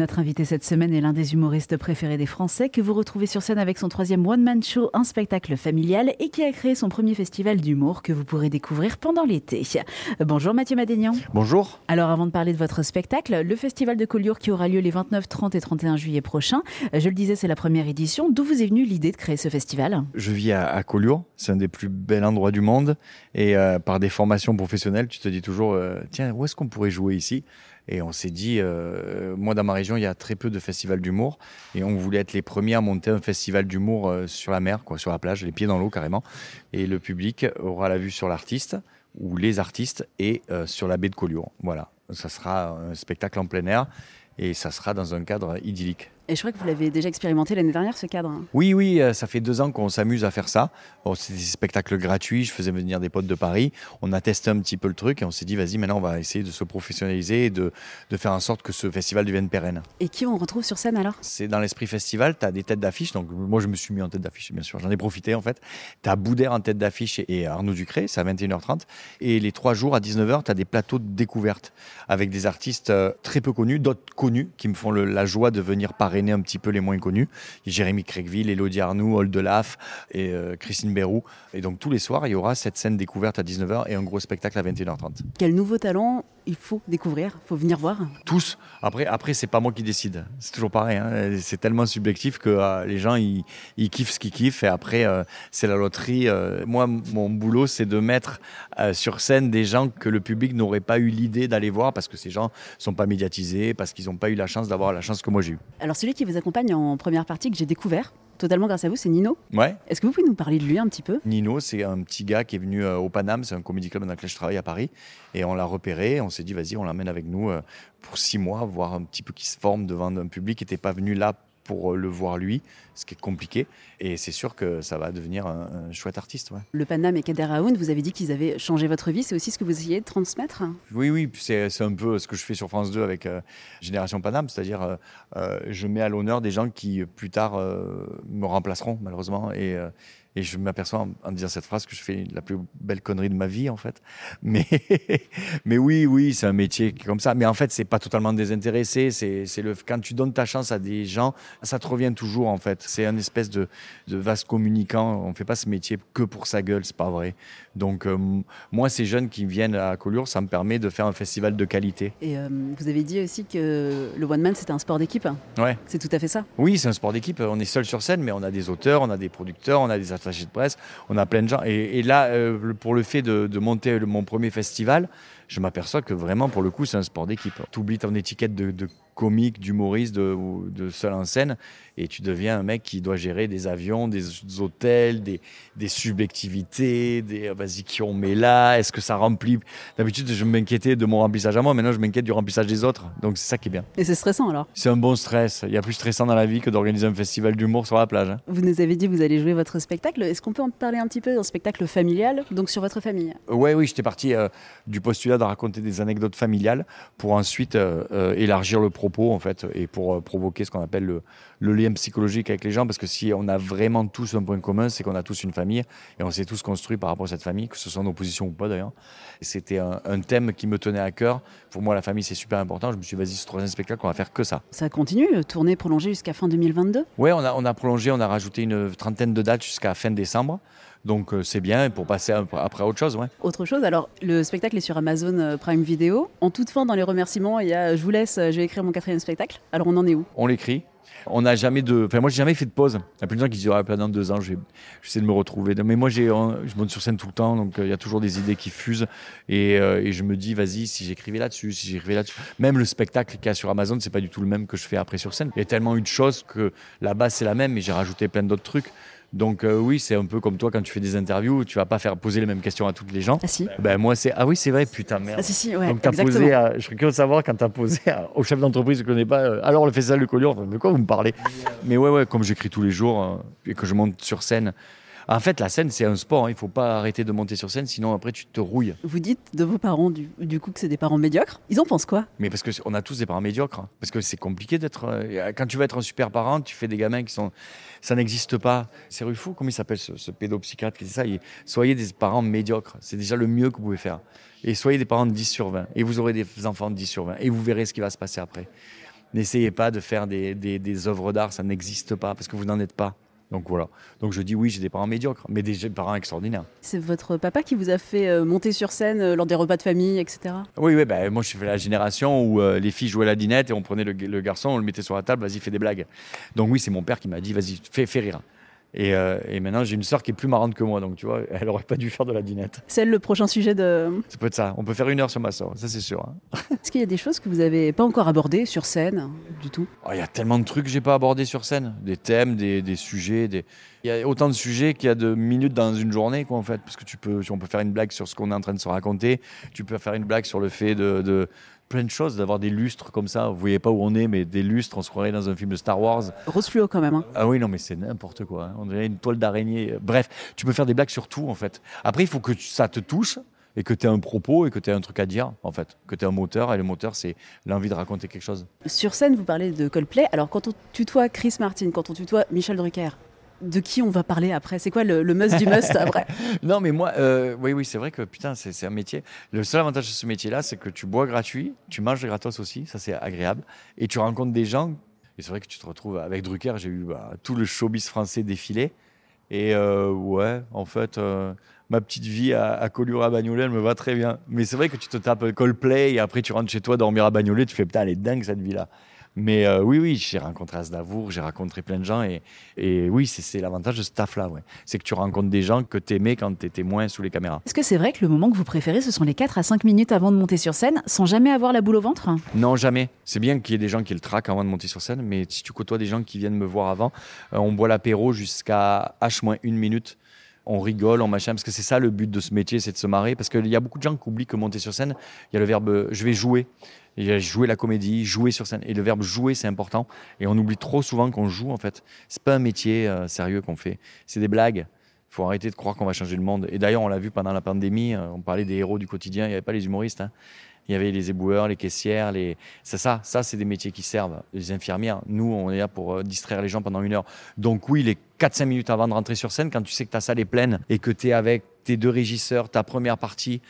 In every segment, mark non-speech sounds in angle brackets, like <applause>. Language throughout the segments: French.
Notre invité cette semaine est l'un des humoristes préférés des Français que vous retrouvez sur scène avec son troisième one-man show, un spectacle familial et qui a créé son premier festival d'humour que vous pourrez découvrir pendant l'été. Bonjour Mathieu Madénian. Bonjour. Alors avant de parler de votre spectacle, le festival de Collioure qui aura lieu les 29, 30 et 31 juillet prochains, je le disais c'est la première édition. D'où vous est venue l'idée de créer ce festival? Je vis à, à Collioure, c'est un des plus bels endroits du monde et euh, par des formations professionnelles, tu te dis toujours euh, tiens où est-ce qu'on pourrait jouer ici? Et on s'est dit, euh, moi dans ma région, il y a très peu de festivals d'humour. Et on voulait être les premiers à monter un festival d'humour euh, sur la mer, sur la plage, les pieds dans l'eau carrément. Et le public aura la vue sur l'artiste, ou les artistes, et euh, sur la baie de Collioure. Voilà, ça sera un spectacle en plein air, et ça sera dans un cadre idyllique. Et je crois que vous l'avez déjà expérimenté l'année dernière, ce cadre. Oui, oui, euh, ça fait deux ans qu'on s'amuse à faire ça. Bon, c'est des spectacles gratuits, je faisais venir des potes de Paris. On a testé un petit peu le truc et on s'est dit, vas-y, maintenant on va essayer de se professionnaliser et de, de faire en sorte que ce festival devienne pérenne. Et qui on retrouve sur scène alors? C'est dans l'esprit festival, tu as des têtes d'affiche. Donc moi, je me suis mis en tête d'affiche, bien sûr. J'en ai profité en fait. Tu as Boudère en tête d'affiche et Arnaud Ducré, c'est à 21h30. Et les trois jours à 19h, tu as des plateaux de découverte avec des artistes euh, très peu connus, d'autres connus qui me font le, la joie de venir parrainer un petit peu les moins connus. Jérémy Craigville, Elodie Arnoux, Oldelaf et euh, Christine Bérou. Et donc tous les soirs, il y aura cette scène découverte à 19h et un gros spectacle à 21h30. Quel nouveau talent il faut découvrir, il faut venir voir Tous. Après, après c'est pas moi qui décide. C'est toujours pareil. Hein. C'est tellement subjectif que euh, les gens, ils, ils, kiffent ce qu'ils kiffent. Et après, euh, c'est la loterie. Moi, mon boulot, c'est de mettre sur scène des gens que le public n'aurait pas eu l'idée d'aller voir parce que ces gens sont pas médiatisés, parce qu'ils n'ont pas eu la chance d'avoir la chance que moi j'ai eue. Alors celui qui vous accompagne en première partie que j'ai découvert, totalement grâce à vous, c'est Nino. Ouais. Est-ce que vous pouvez nous parler de lui un petit peu? Nino, c'est un petit gars qui est venu euh, au Paname, c'est un comédie club dans lequel je travaille à Paris, et on l'a repéré, on s'est dit vas-y, on l'emmène avec nous euh, pour six mois, voir un petit peu qui se forme devant un public qui n'était pas venu là pour le voir lui, ce qui est compliqué. Et c'est sûr que ça va devenir un, un chouette artiste. Ouais. Le Paname et Kader Aoun, vous avez dit qu'ils avaient changé votre vie. C'est aussi ce que vous essayez de transmettre? Oui, oui, c'est un peu ce que je fais sur France 2 avec euh, Génération Paname, c'est-à-dire euh, euh, je mets à l'honneur des gens qui plus tard euh, me remplaceront malheureusement. Et, euh, et je m'aperçois en, en, disant cette phrase que je fais la plus belle connerie de ma vie en fait. Mais, <laughs> mais oui, oui, c'est un métier qui est comme ça. Mais en fait, c'est pas totalement désintéressé. C'est le quand tu donnes ta chance à des gens, ça te revient toujours en fait. C'est un espèce de, de vaste communicant. On fait pas ce métier que pour sa gueule, c'est pas vrai. Donc euh, moi, ces jeunes qui viennent à Collioure, ça me permet de faire un festival de qualité. Et euh, vous avez dit aussi que le one man c'était un sport d'équipe. Ouais. C'est tout à fait ça. Oui, c'est un sport d'équipe. On est seul sur scène, mais on a des auteurs, on a des producteurs, on a des de presse, on a plein de gens. Et, là, euh, pour le fait de, monter mon premier festival, je m'aperçois que vraiment, pour le coup, c'est un sport d'équipe. Tu oublies ton étiquette de, de comique, d'humoriste, de, de seul en scène, et tu deviens un mec qui doit gérer des avions, des hôtels, des, des subjectivités, des vas-y qui on met là, est-ce que ça remplit? D'habitude, je m'inquiétais de mon remplissage à moi, maintenant je m'inquiète du remplissage des autres. Donc c'est ça qui est bien. Et c'est stressant alors? C'est un bon stress. Il y a plus stressant dans la vie que d'organiser un festival d'humour sur la plage. Hein. Vous nous avez dit que vous allez jouer votre spectacle. Est-ce qu'on peut en parler un petit peu d'un spectacle familial, donc sur votre famille? Ouais, oui, j'étais parti euh, du postulat de raconter des anecdotes familiales pour ensuite euh, euh, élargir le propos en fait et pour euh, provoquer ce qu'on appelle le, le lien psychologique avec les gens parce que si on a vraiment tous un point commun, c'est qu'on a tous une famille et on s'est tous construits par rapport à cette famille, que ce soit en opposition ou pas d'ailleurs. C'était un, un, thème qui me tenait à cœur. Pour moi, la famille, c'est super important. Je me suis dit, vas-y, ce troisième spectacle, on va faire que ça. Ça continue, tournée prolongée jusqu'à fin 2022 Ouais, on a, on a prolongé, on a rajouté une trentaine de dates jusqu'à fin décembre. Donc euh, c'est bien pour passer après autre chose. Ouais. Autre chose, alors le spectacle est sur Amazon euh, Prime Video. En toute fin, dans les remerciements, il y a Je vous laisse, je vais écrire mon quatrième spectacle. Alors on en est où? On l'écrit. On n'a jamais de. Enfin, moi, j'ai jamais fait de pause. Il y a plein de gens qui disent ah, dans deux ans, je vais essayer de me retrouver. Mais moi, j'ai, je monte sur scène tout le temps, donc il euh, y a toujours des idées qui fusent. Et, euh, et je me dis, vas-y, si j'écrivais là-dessus, si j'écrivais là-dessus. Même le spectacle qu'il y a sur Amazon, c'est pas du tout le même que je fais après sur scène. Il y a tellement eu de choses que la base, c'est la même, mais j'ai rajouté plein d'autres trucs. Donc euh, oui, c'est un peu comme toi quand tu fais des interviews, tu vas pas faire poser les mêmes questions à toutes les gens. Ah si. Ben moi c'est ah oui c'est vrai putain merde. Ah si si ouais. Donc t'as posé, à, je serais curieux de savoir quand t'as posé à, au chef d'entreprise que je connais pas. Euh, alors le festival de Collioure, de quoi vous me parlez? Mais ouais ouais comme j'écris tous les jours euh, et que je monte sur scène. En fait, la scène, c'est un sport. Hein. Il ne faut pas arrêter de monter sur scène, sinon après, tu te rouilles. Vous dites de vos parents, du, du coup, que c'est des parents médiocres. Ils en pensent quoi? Mais parce qu'on a tous des parents médiocres. Parce que c'est compliqué d'être. Quand tu veux être un super parent, tu fais des gamins qui sont. Ça n'existe pas. C'est Ruffo, comment il s'appelle ce, ce pédopsychiatre qui dit ça? Soyez des parents médiocres. C'est déjà le mieux que vous pouvez faire. Et soyez des parents de 10 sur 20. Et vous aurez des enfants de 10 sur 20. Et vous verrez ce qui va se passer après. N'essayez pas de faire des, des, des œuvres d'art, ça n'existe pas, parce que vous n'en êtes pas. Donc voilà. Donc je dis oui, j'ai des parents médiocres, mais des parents extraordinaires. C'est votre papa qui vous a fait euh, monter sur scène euh, lors des repas de famille, etc. Oui, oui. Bah, moi, je suis fait la génération où euh, les filles jouaient à la dinette et on prenait le, le, garçon, on le mettait sur la table, vas-y, fais des blagues. Donc oui, c'est mon père qui m'a dit, vas-y, fais, fais rire. Et, euh, et, maintenant, j'ai une sœur qui est plus marrante que moi, donc tu vois, <laughs> elle aurait pas dû faire de la dinette. C'est le prochain sujet de. Ça peut être ça. On peut faire une heure sur ma sœur, ça c'est sûr. Hein. <laughs> Est-ce qu'il y a des choses que vous n'avez pas encore abordées sur scène, du tout? Oh, Il y a tellement de trucs que j'ai pas abordés sur scène, des thèmes, des, des sujets, des. Il y a autant de sujets qu'il y a de minutes dans une journée, quoi, en fait, parce que tu peux, on peut faire une blague sur ce qu'on est en train de se raconter, tu peux faire une blague sur le fait de, de plein de choses, d'avoir des lustres comme ça. Vous voyez pas où on est, mais des lustres, on se croirait dans un film de Star Wars. Rose fluo quand même. Hein. Ah oui, non, mais c'est n'importe quoi. Hein. On dirait une toile d'araignée. Bref, tu peux faire des blagues sur tout, en fait. Après, il faut que ça te touche et que tu aies un propos et que tu aies un truc à dire, en fait. Que tu aies un moteur, et le moteur, c'est l'envie de raconter quelque chose. Sur scène, vous parlez de Coldplay. Alors, quand on tutoie Chris Martin, quand on tutoie Michel Drucker, de qui on va parler après? C'est quoi le, must du must après? <laughs> Non, mais moi, euh, oui, oui, c'est vrai que putain, c'est un métier. Le seul avantage de ce métier-là, c'est que tu bois gratuit, tu manges gratos aussi, ça c'est agréable, et tu rencontres des gens. Et c'est vrai que tu te retrouves avec Drucker, j'ai eu bah, tout le showbiz français défilé. Et euh, ouais, en fait, euh, ma petite vie à, à Collioure à Bagnolet, elle me va très bien. Mais c'est vrai que tu te tapes Coldplay et après tu rentres chez toi dormir à Bagnolet, tu fais putain, elle est dingue cette vie-là. Mais euh, oui, oui, j'ai rencontré Asdavour, j'ai rencontré plein de gens. Et, et oui, c'est l'avantage de ce taf-là. Ouais. C'est que tu rencontres des gens que tu aimais quand tu étais moins sous les caméras. Est-ce que c'est vrai que le moment que vous préférez, ce sont les 4 à 5 minutes avant de monter sur scène, sans jamais avoir la boule au ventre? Non, jamais. C'est bien qu'il y ait des gens qui le traquent avant de monter sur scène. Mais si tu côtoies des gens qui viennent me voir avant, euh, on boit l'apéro jusqu'à H-1 minute on rigole, on machin, parce que c'est ça le but de ce métier, c'est de se marrer. Parce qu'il y a beaucoup de gens qui oublient que monter sur scène, il y a le verbe je vais jouer. Jouer la comédie, jouer sur scène. Et le verbe jouer, c'est important. Et on oublie trop souvent qu'on joue, en fait. C'est pas un métier euh, sérieux qu'on fait. C'est des blagues. Il faut arrêter de croire qu'on va changer le monde. Et d'ailleurs, on l'a vu pendant la pandémie, euh, on parlait des héros du quotidien, il n'y avait pas les humoristes. Hein. Il y avait les éboueurs, les caissières, les... c'est ça, ça c'est des métiers qui servent. Les infirmières, nous on est là pour euh, distraire les gens pendant une heure. Donc oui, les 4-5 minutes avant de rentrer sur scène, quand tu sais que ta salle est pleine et que tu es avec tes deux régisseurs, ta première partie,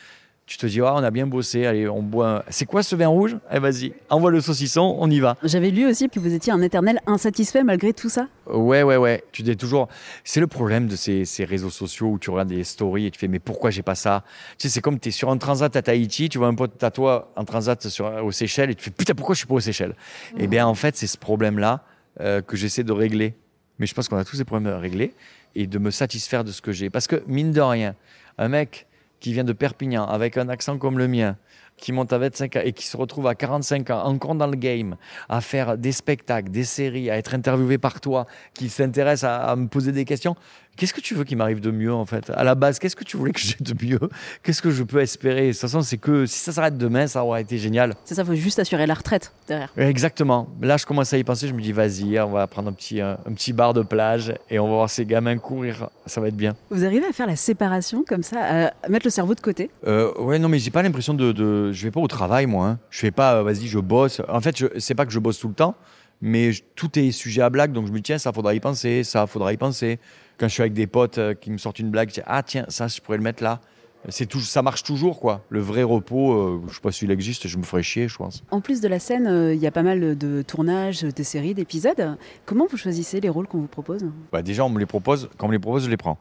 tu te dis, oh, on a bien bossé, allez, on boit. C'est quoi ce vin rouge Eh, vas-y, envoie le saucisson, on y va. J'avais lu aussi que vous étiez un éternel insatisfait malgré tout ça. Ouais, ouais, ouais. Tu dis toujours. C'est le problème de ces, ces, réseaux sociaux où tu regardes des stories et tu fais, mais pourquoi j'ai pas ça? Tu sais, c'est comme tu es sur un transat à Tahiti, tu vois un pote à toi en transat sur, aux Seychelles et tu fais, putain, pourquoi je suis pas aux Seychelles? Mmh. Eh bien, en fait, c'est ce problème-là euh, que j'essaie de régler. Mais je pense qu'on a tous ces problèmes à régler et de me satisfaire de ce que j'ai. Parce que, mine de rien, un mec qui vient de Perpignan avec un accent comme le mien, qui monte à 25 ans et qui se retrouve à 45 ans encore dans le game, à faire des spectacles, des séries, à être interviewé par toi, qui s'intéresse à, à, me poser des questions. Qu'est-ce que tu veux qui m'arrive de mieux en fait? À la base, qu'est-ce que tu voulais que j'ai de mieux? Qu'est-ce que je peux espérer? De toute façon, c'est que si ça s'arrête demain, ça aura été génial. C'est ça, il faut juste assurer la retraite derrière. Exactement. Là, je commence à y penser. Je me dis, vas-y, on va prendre un petit, un, un, petit bar de plage et on va voir ces gamins courir. Ça va être bien. Vous arrivez à faire la séparation comme ça, à mettre le cerveau de côté? Euh, Ouais, non, mais j'ai pas l'impression de, de, Je vais pas au travail, moi. Hein. Je fais pas, euh, vas-y, je bosse. En fait, c'est pas que je bosse tout le temps mais je, tout est sujet à blague, donc je me dis tiens, ça faudra y penser, ça faudra y penser. Quand je suis avec des potes euh, qui me sortent une blague, je dis ah tiens, ça je pourrais le mettre là. C'est tout, ça marche toujours quoi. Le vrai repos, euh, je sais pas s'il existe, je me ferais chier, je pense. En plus de la scène, il euh, y a pas mal de tournages, de séries, d'épisodes. Comment vous choisissez les rôles qu'on vous propose? Bah, Déjà, on me les propose, quand on me les propose, je les prends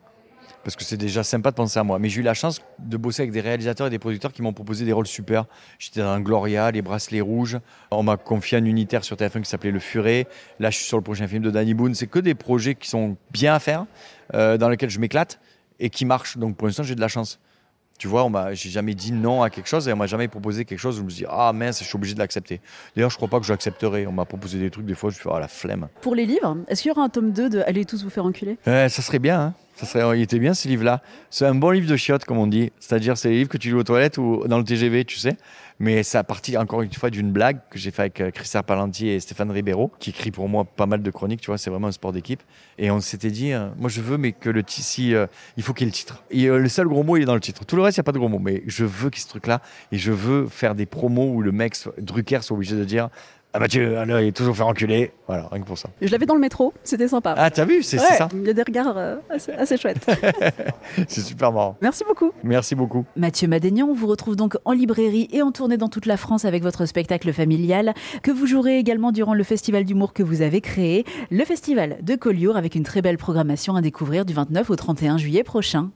parce que c'est déjà sympa de penser à moi. Mais j'ai eu la chance de bosser avec des réalisateurs et des producteurs qui m'ont proposé des rôles super. J'étais dans Gloria, Les Bracelets Rouges. On m'a confié un unitaire sur TF1 qui s'appelait Le Furet. Là, je suis sur le prochain film de Danny Boone. C'est que des projets qui sont bien à faire, euh, dans lesquels je m'éclate et qui marchent. Donc pour l'instant, j'ai de la chance. Tu vois, on m'a, j'ai jamais dit non à quelque chose et on m'a jamais proposé quelque chose où je me dis ah mince, je suis obligé de l'accepter. D'ailleurs, je crois pas que je l'accepterai. On m'a proposé des trucs, des fois, je fais ah la flemme. Pour les livres, est-ce qu'il y aura un tome 2 de Allez tous vous faire enculer? Euh, Ça serait bien. Hein ça serait, il était bien ce livre-là. C'est un bon livre de chiottes, comme on dit. C'est-à-dire, c'est les livres que tu lis aux toilettes ou dans le TGV, tu sais. Mais ça a parti encore une fois d'une blague que j'ai fait avec Christophe Pallanti et Stéphane Ribeiro, qui écrit pour moi pas mal de chroniques, tu vois, c'est vraiment un sport d'équipe. Et on s'était dit, euh, moi je veux, mais que le si, euh, il faut qu'il y ait le titre. Et euh, le seul gros mot, il est dans le titre. Tout le reste, il n'y a pas de gros mots. Mais je veux qu'il y ce truc-là. Et je veux faire des promos où le mec, Drucker, soit obligé de dire, Ah Mathieu, alors, il est toujours fait enculer. Voilà, rien que pour ça. Je l'avais dans le métro, c'était sympa. Ah, t'as vu, c'est Ouais, ça Il y a des regards euh, assez, assez chouettes. <laughs> C'est super marrant. Merci beaucoup. Merci beaucoup. Mathieu Madénian, on vous retrouve donc en librairie et en tournée dans toute la France avec votre spectacle familial que vous jouerez également durant le festival d'humour que vous avez créé, le festival de Collioure avec une très belle programmation à découvrir du 29 au 31 juillet prochain.